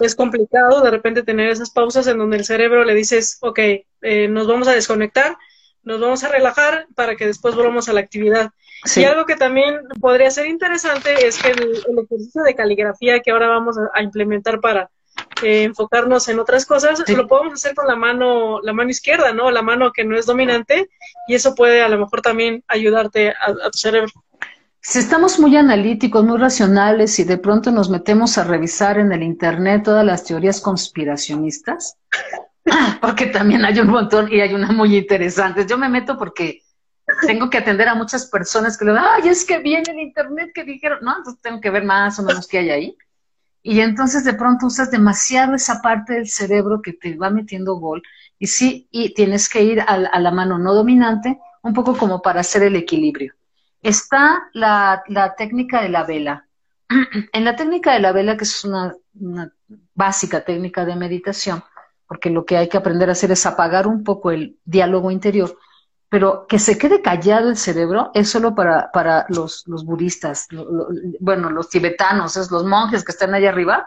S1: es complicado de repente tener esas pausas en donde el cerebro le dices, ok, eh, nos vamos a desconectar, nos vamos a relajar para que después volvamos a la actividad. Y algo que también podría ser interesante es que el, ejercicio de caligrafía que ahora vamos a, implementar para eh, enfocarnos en otras cosas, lo podemos hacer con la mano, la mano izquierda, ¿no? La mano que no es dominante, y eso puede a lo mejor también ayudarte a, tu cerebro.
S2: Si estamos muy analíticos, muy racionales y de pronto nos metemos a revisar en el Internet todas las teorías conspiracionistas, [clears throat] porque también hay un montón y hay una muy interesante. Yo me meto porque tengo que atender a muchas personas que le dan, ay, es que viene el Internet que dijeron, no, entonces tengo que ver más o menos qué hay ahí. Y entonces de pronto usas demasiado esa parte del cerebro que te va metiendo gol y sí, y tienes que ir a, la mano no dominante, un poco como para hacer el equilibrio. Está la, técnica de la vela. [clears throat] En la técnica de la vela, que es una básica técnica de meditación, porque lo que hay que aprender a hacer es apagar un poco el diálogo interior, pero que se quede callado el cerebro es solo para, para los, los budistas, bueno, los tibetanos, es los monjes que están allá arriba,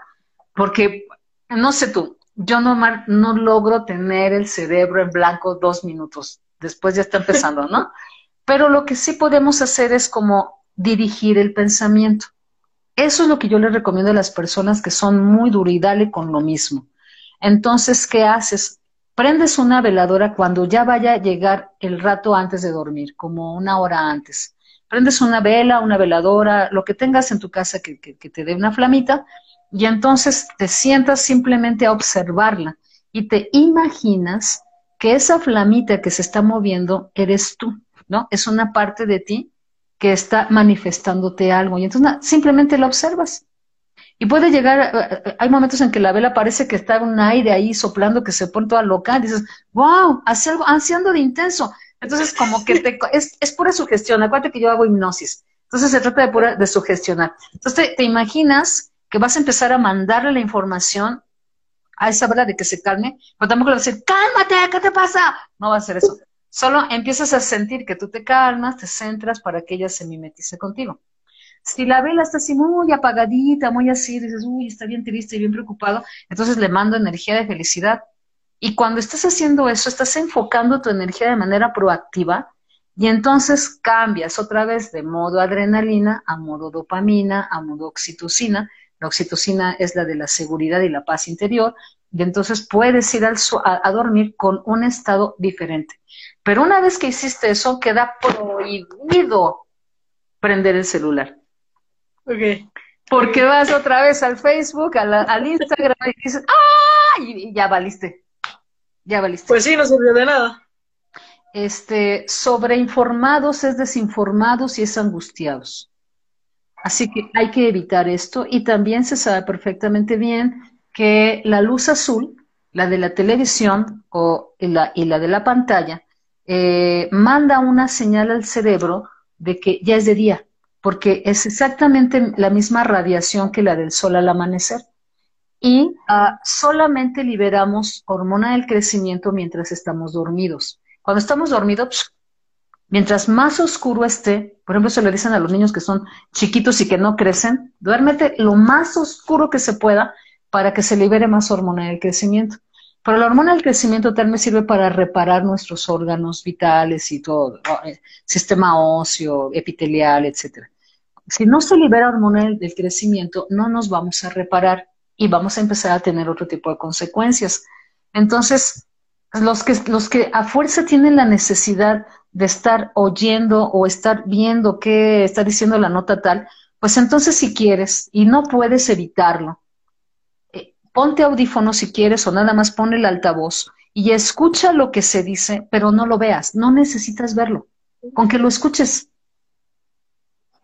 S2: porque, no sé tú, yo no, no logro tener el cerebro en blanco dos minutos, después ya está empezando, ¿no? [laughs] Pero lo que sí podemos hacer es como dirigir el pensamiento. Eso es lo que yo le recomiendo a las personas que son muy duridales con lo mismo. Entonces, ¿qué haces? Prendes una veladora cuando ya vaya a llegar el rato antes de dormir, como una hora antes. Prendes una vela, una veladora, lo que tengas en tu casa que, te dé una flamita, y entonces te sientas simplemente a observarla y te imaginas que esa flamita que se está moviendo eres tú, ¿no? Es una parte de ti que está manifestándote algo. Y entonces simplemente la observas. Y puede llegar, eh, eh, hay momentos en que la vela parece que está un aire ahí soplando que se pone toda loca, y dices, wow, hace algo, haciendo de intenso. Entonces, como que te, es, es pura sugestión. Acuérdate que yo hago hipnosis. Entonces, se trata de pura, de sugestionar. Entonces, te, imaginas que vas a empezar a mandarle la información a esa vela de que se calme, pero tampoco le vas a decir, cálmate, ¿qué te pasa? No va a hacer eso. Solo empiezas a sentir que tú te calmas, te centras para que ella se mimetice contigo. Si la vela está así muy apagadita, muy así, dices, uy, está bien triste y bien preocupado, entonces le mando energía de felicidad. Y cuando estás haciendo eso, estás enfocando tu energía de manera proactiva y entonces cambias otra vez de modo adrenalina a modo dopamina, a modo oxitocina. La oxitocina es la de la seguridad y la paz interior y entonces puedes ir al a, a dormir con un estado diferente. Pero una vez que hiciste eso, queda prohibido prender el celular. Porque vas otra vez al Facebook, al Instagram y dices, ¡ah! Y, ya valiste. Ya valiste.
S1: Pues sí, no sirvió de nada.
S2: Este, sobreinformados es desinformados y es angustiados. Así que hay que evitar esto y también se sabe perfectamente bien que la luz azul, la de la televisión o la, y la de la pantalla, eh, manda una señal al cerebro de que ya es de día porque es exactamente la misma radiación que la del sol al amanecer. Y ah, solamente liberamos hormona del crecimiento mientras estamos dormidos. Cuando estamos dormidos, mientras más oscuro esté, por ejemplo, se le dicen a los niños que son chiquitos y que no crecen, duérmete lo más oscuro que se pueda para que se libere más hormona del crecimiento. Pero la hormona del crecimiento también sirve para reparar nuestros órganos vitales y todo, eh, sistema óseo, epitelial, etcétera. Si no se libera hormona del crecimiento, no nos vamos a reparar y vamos a empezar a tener otro tipo de consecuencias. Entonces, los que, los que a fuerza tienen la necesidad de estar oyendo o estar viendo qué está diciendo la nota tal, pues entonces si quieres y no puedes evitarlo, ponte audífono si quieres o nada más pon el altavoz y escucha lo que se dice, pero no lo veas, no necesitas verlo. Con que lo escuches,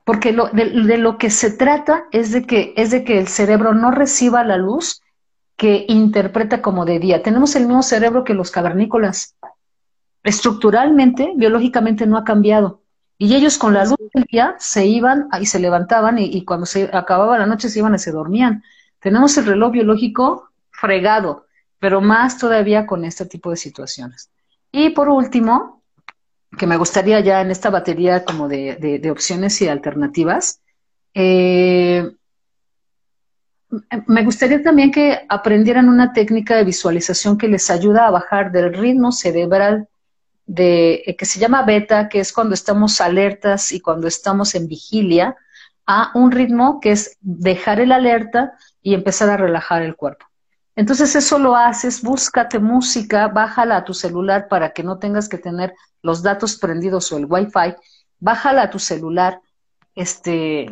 S2: porque lo, de, lo que se trata es de, que, es de que el cerebro no reciba la luz que interpreta como de día. Tenemos el mismo cerebro que los cavernícolas. Estructuralmente, biológicamente no ha cambiado. Y ellos con la luz del día se iban y se levantaban y, y cuando se acababa la noche se iban y se dormían. Tenemos el reloj biológico fregado, pero más todavía con este tipo de situaciones. Y por último, que me gustaría ya en esta batería como de, opciones y alternativas, eh, me gustaría también que aprendieran una técnica de visualización que les ayuda a bajar del ritmo cerebral de, eh, que se llama beta, que es cuando estamos alertas y cuando estamos en vigilia, a un ritmo que es dejar el alerta y empezar a relajar el cuerpo. Entonces eso lo haces, búscate música, bájala a tu celular para que no tengas que tener los datos prendidos o el wifi, bájala a tu celular este,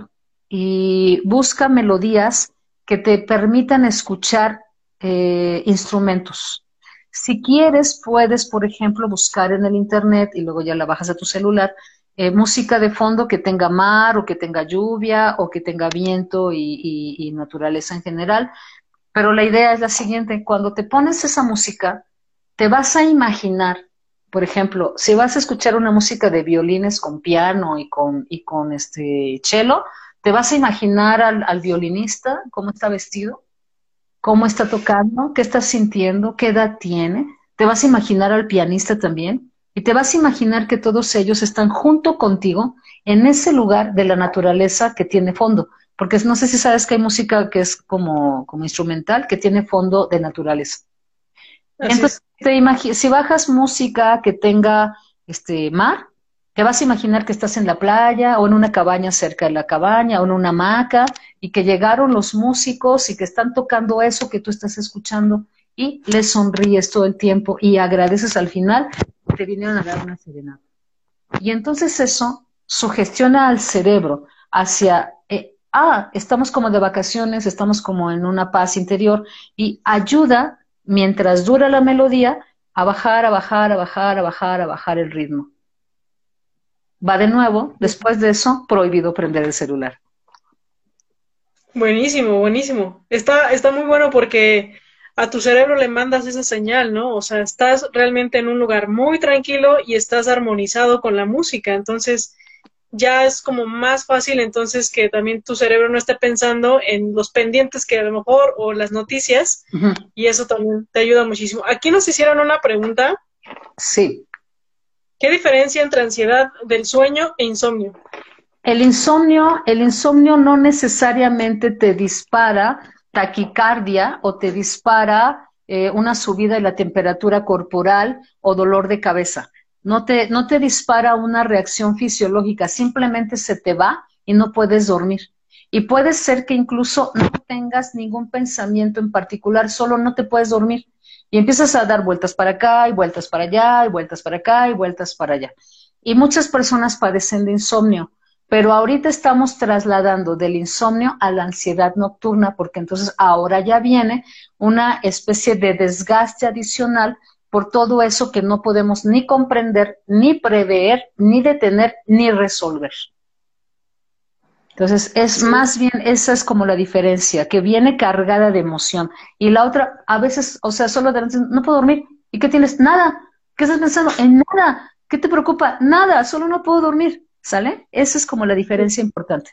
S2: y busca melodías que te permitan escuchar eh, instrumentos. Si quieres, puedes, por ejemplo, buscar en el Internet y luego ya la bajas a tu celular, eh, música de fondo que tenga mar o que tenga lluvia o que tenga viento y, naturaleza en general. Pero la idea es la siguiente, cuando te pones esa música, te vas a imaginar, por ejemplo, si vas a escuchar una música de violines con piano y con, y con este cello, te vas a imaginar al, al violinista, cómo está vestido, cómo está tocando, qué está sintiendo, qué edad tiene. Te vas a imaginar al pianista también y te vas a imaginar que todos ellos están junto contigo en ese lugar de la naturaleza que tiene fondo. Porque no sé si sabes que hay música que es como, como instrumental, que tiene fondo de naturaleza. Entonces, te si bajas música que tenga este mar, te vas a imaginar que estás en la playa o en una cabaña cerca de la cabaña o en una hamaca y que llegaron los músicos y que están tocando eso que tú estás escuchando y les sonríes todo el tiempo y agradeces al final te vinieron a dar una serenata. Y entonces eso sugestiona al cerebro hacia, eh, ah, estamos como de vacaciones, estamos como en una paz interior y ayuda, mientras dura la melodía, a bajar, a bajar, a bajar, a bajar, a bajar el ritmo va de nuevo, después de eso, prohibido prender el celular.
S1: Buenísimo, buenísimo. Está, está muy bueno porque a tu cerebro le mandas esa señal, ¿no? O sea, estás realmente en un lugar muy tranquilo y estás armonizado con la música. Entonces, ya es como más fácil entonces que también tu cerebro no esté pensando en los pendientes que a lo mejor o las noticias y eso también te ayuda muchísimo. Aquí nos hicieron una pregunta.
S2: Sí.
S1: ¿Qué diferencia entre ansiedad del sueño e insomnio?
S2: El insomnio, el insomnio no necesariamente te dispara taquicardia o te dispara eh, una subida de la temperatura corporal o dolor de cabeza. No te, no te dispara una reacción fisiológica, simplemente se te va y no puedes dormir. Y puede ser que incluso no tengas ningún pensamiento en particular, solo no te puedes dormir y empiezas a dar vueltas para acá y vueltas para allá y vueltas para acá y vueltas para allá. Y muchas personas padecen de insomnio, pero ahorita estamos trasladando del insomnio a la ansiedad nocturna porque entonces ahora ya viene una especie de desgaste adicional por todo eso que no podemos ni comprender, ni prever, ni detener, ni resolver. Entonces, es más bien, esa es como la diferencia, que viene cargada de emoción. Y la otra, a veces, o sea, solo de, no puedo dormir. ¿Y qué tienes? Nada. ¿Qué estás pensando? En nada. ¿Qué te preocupa? Nada, solo no puedo dormir. ¿Sale? Esa es como la diferencia importante.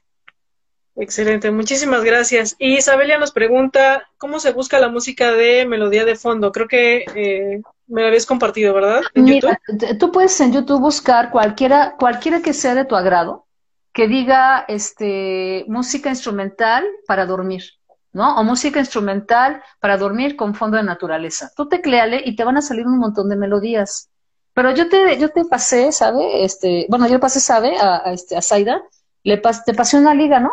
S1: Excelente, muchísimas gracias. Y Isabelia nos pregunta, ¿cómo se busca la música de melodía de fondo? Creo que eh, me la habías compartido, ¿verdad?
S2: ¿En YouTube? Tú puedes en YouTube buscar cualquiera, cualquiera que sea de tu agrado que diga este, música instrumental para dormir, ¿no? O música instrumental para dormir con fondo de naturaleza. Tú tecleale y te van a salir un montón de melodías. Pero yo te, yo te pasé, ¿sabe? Este, bueno, yo pasé, ¿sabe? A, a, este, a Zaida, le te pasé una liga, ¿no?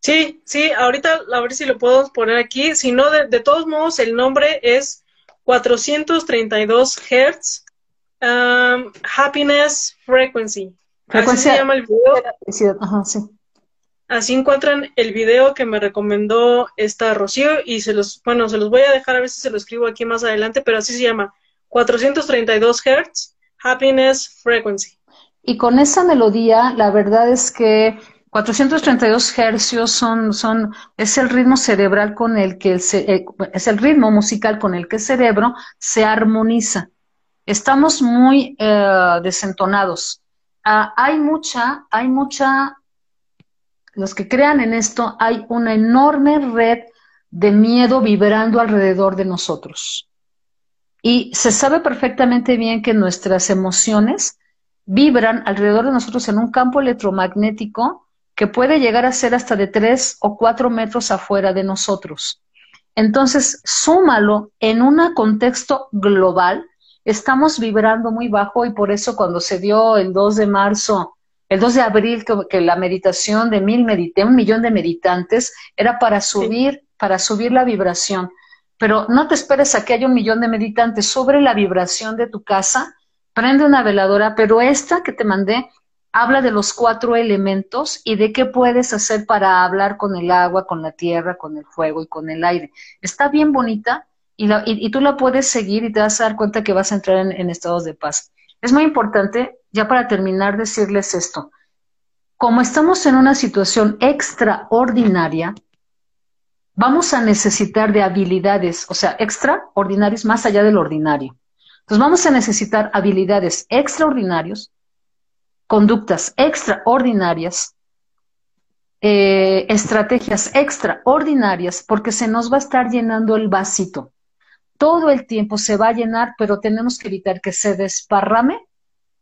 S1: Sí, sí, ahorita a ver si lo puedo poner aquí. Si no, de, de todos modos, el nombre es 432 Hz um, Happiness Frequency. Así se llama el video. Así encuentran el video que me recomendó esta Rocío y se los, bueno, se los voy a dejar, a ver si se lo escribo aquí más adelante, pero así se llama 432 Hz Happiness Frequency.
S2: Y con esa melodía, la verdad es que 432 hercios son, son, es el ritmo cerebral con el que el, eh, es el ritmo musical con el que el cerebro se armoniza. Estamos muy eh, desentonados. Ah, hay mucha, hay mucha, los que crean en esto, hay una enorme red de miedo vibrando alrededor de nosotros. Y se sabe perfectamente bien que nuestras emociones vibran alrededor de nosotros en un campo electromagnético que puede llegar a ser hasta de tres o cuatro metros afuera de nosotros. Entonces, súmalo en un contexto global estamos vibrando muy bajo y por eso cuando se dio el 2 de marzo, el 2 de abril, que, la meditación de mil medité, un millón de meditantes, era para subir, para subir la vibración. Pero no te esperes a que haya un millón de meditantes sobre la vibración de tu casa, prende una veladora, pero esta que te mandé habla de los cuatro elementos y de qué puedes hacer para hablar con el agua, con la tierra, con el fuego y con el aire. Está bien bonita y, tú la puedes seguir y te vas a dar cuenta que vas a entrar en, en estados de paz. Es muy importante, ya para terminar, decirles esto. Como estamos en una situación extraordinaria, vamos a necesitar de habilidades, o sea, extraordinarias más allá del ordinario. Entonces vamos a necesitar habilidades extraordinarias conductas extraordinarias, eh, estrategias extraordinarias, porque se nos va a estar llenando el vasito. Todo el tiempo se va a llenar, pero tenemos que evitar que se desparrame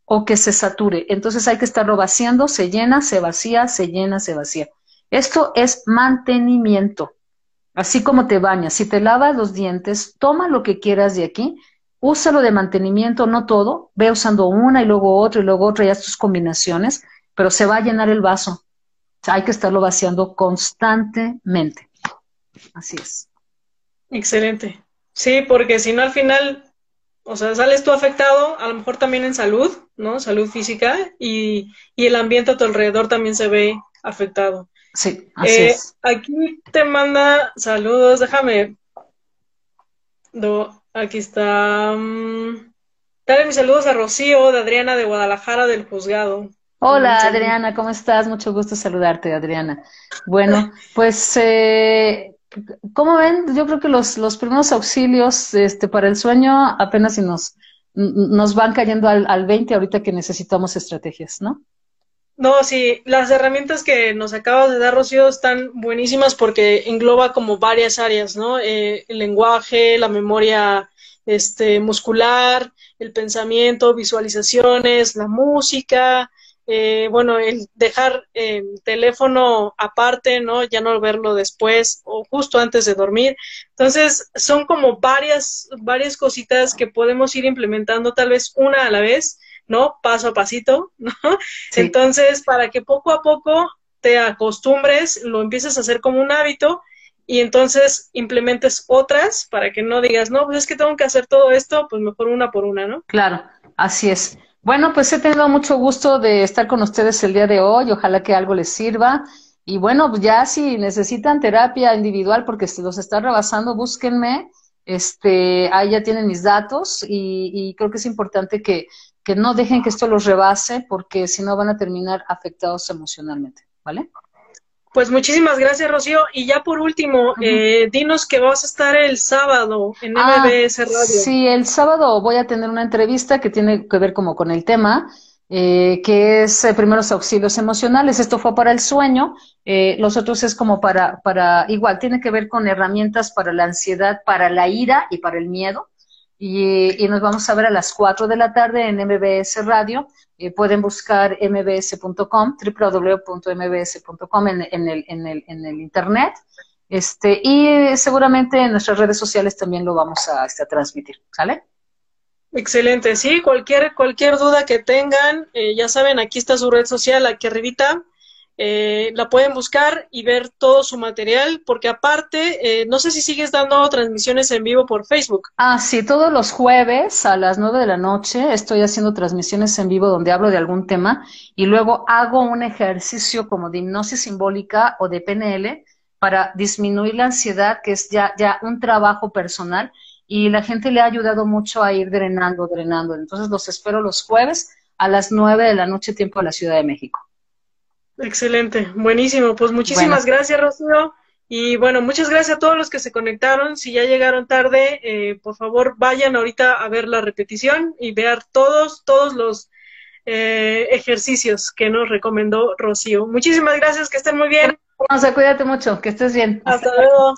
S2: o que se sature. Entonces hay que estarlo vaciando, se llena, se vacía, se llena, se vacía. Esto es mantenimiento. Así como te bañas, si te lavas los dientes, toma lo que quieras de aquí úsalo de mantenimiento, no todo, ve usando una y luego otra y luego otra y haz tus combinaciones, pero se va a llenar el vaso. hay que estarlo vaciando constantemente. Así es.
S1: Excelente. Sí, porque si no al final, o sea, sales tú afectado, a lo mejor también en salud, ¿no? Salud física y, y el ambiente a tu alrededor también se ve afectado.
S2: Sí, así
S1: eh,
S2: es.
S1: Aquí te manda saludos, déjame. Aquí está. Um, dale mis saludos a Rocío, de Adriana de Guadalajara del Juzgado.
S2: Hola Adriana, ¿cómo estás? Mucho gusto saludarte, Adriana. Bueno, pues, eh, ¿cómo ven? Yo creo que los, los primeros auxilios este, para el sueño apenas si nos, nos van cayendo al, al 20 ahorita que necesitamos estrategias, ¿no?
S1: No, sí, las herramientas que nos acabas de dar, Rocío, están buenísimas porque engloba como varias áreas, ¿no? Eh, el lenguaje, la memoria este, muscular, el pensamiento, visualizaciones, la música, eh, bueno, el dejar el teléfono aparte, ¿no? Ya no verlo después o justo antes de dormir. Entonces, son como varias, varias cositas que podemos ir implementando tal vez una a la vez ¿no? Paso a pasito, ¿no? Entonces, para que poco a poco te acostumbres, lo empieces a hacer como un hábito y entonces implementes otras para que no digas, no, pues es que tengo que hacer todo esto, pues mejor una por una, ¿no?
S2: Claro, así es. Bueno, pues he tenido mucho gusto de estar con ustedes el día de hoy, ojalá que algo les sirva. Y bueno, pues ya si necesitan terapia individual porque se los está rebasando, búsquenme. Este, ahí ya tienen mis datos y, y creo que es importante que que no dejen que esto los rebase porque si no van a terminar afectados emocionalmente, ¿vale?
S1: Pues muchísimas gracias, Rocío. Y ya por último, eh, dinos que vas a estar el sábado en
S2: ah,
S1: MBS Radio.
S2: Sí, el sábado voy a tener una entrevista que tiene que ver como con el tema, eh, que es eh, primeros auxilios emocionales. Esto fue para el sueño, los otros es como para, para, igual, tiene que ver con herramientas para la ansiedad, para la ira y para el miedo y, nos vamos a ver a las 4 de la tarde en MBS Radio. Eh, pueden buscar mbs.com, www.mbs.com en, en, el, en, el, en el internet. Este, y seguramente en nuestras redes sociales también lo vamos a, este, transmitir, ¿sale?
S1: Excelente, sí, cualquier, cualquier duda que tengan, eh, ya saben, aquí está su red social, aquí arribita, eh, la pueden buscar y ver todo su material, porque aparte, eh, no sé si sigues dando transmisiones en vivo por Facebook.
S2: Ah, sí, todos los jueves a las nueve de la noche estoy haciendo transmisiones en vivo donde hablo de algún tema y luego hago un ejercicio como de hipnosis simbólica o de PNL para disminuir la ansiedad, que es ya, ya un trabajo personal y la gente le ha ayudado mucho a ir drenando, drenando. Entonces los espero los jueves a las nueve de la noche tiempo de la Ciudad de México.
S1: Excelente, buenísimo. Pues muchísimas gracias, Rocío. Y bueno, muchas gracias a todos los que se conectaron. Si ya llegaron tarde, eh, por favor vayan ahorita a ver la repetición y ver todos, todos los eh, ejercicios que nos recomendó Rocío. Muchísimas gracias, que estén muy bien.
S2: No, cuídate mucho, que estés bien.
S1: Hasta luego.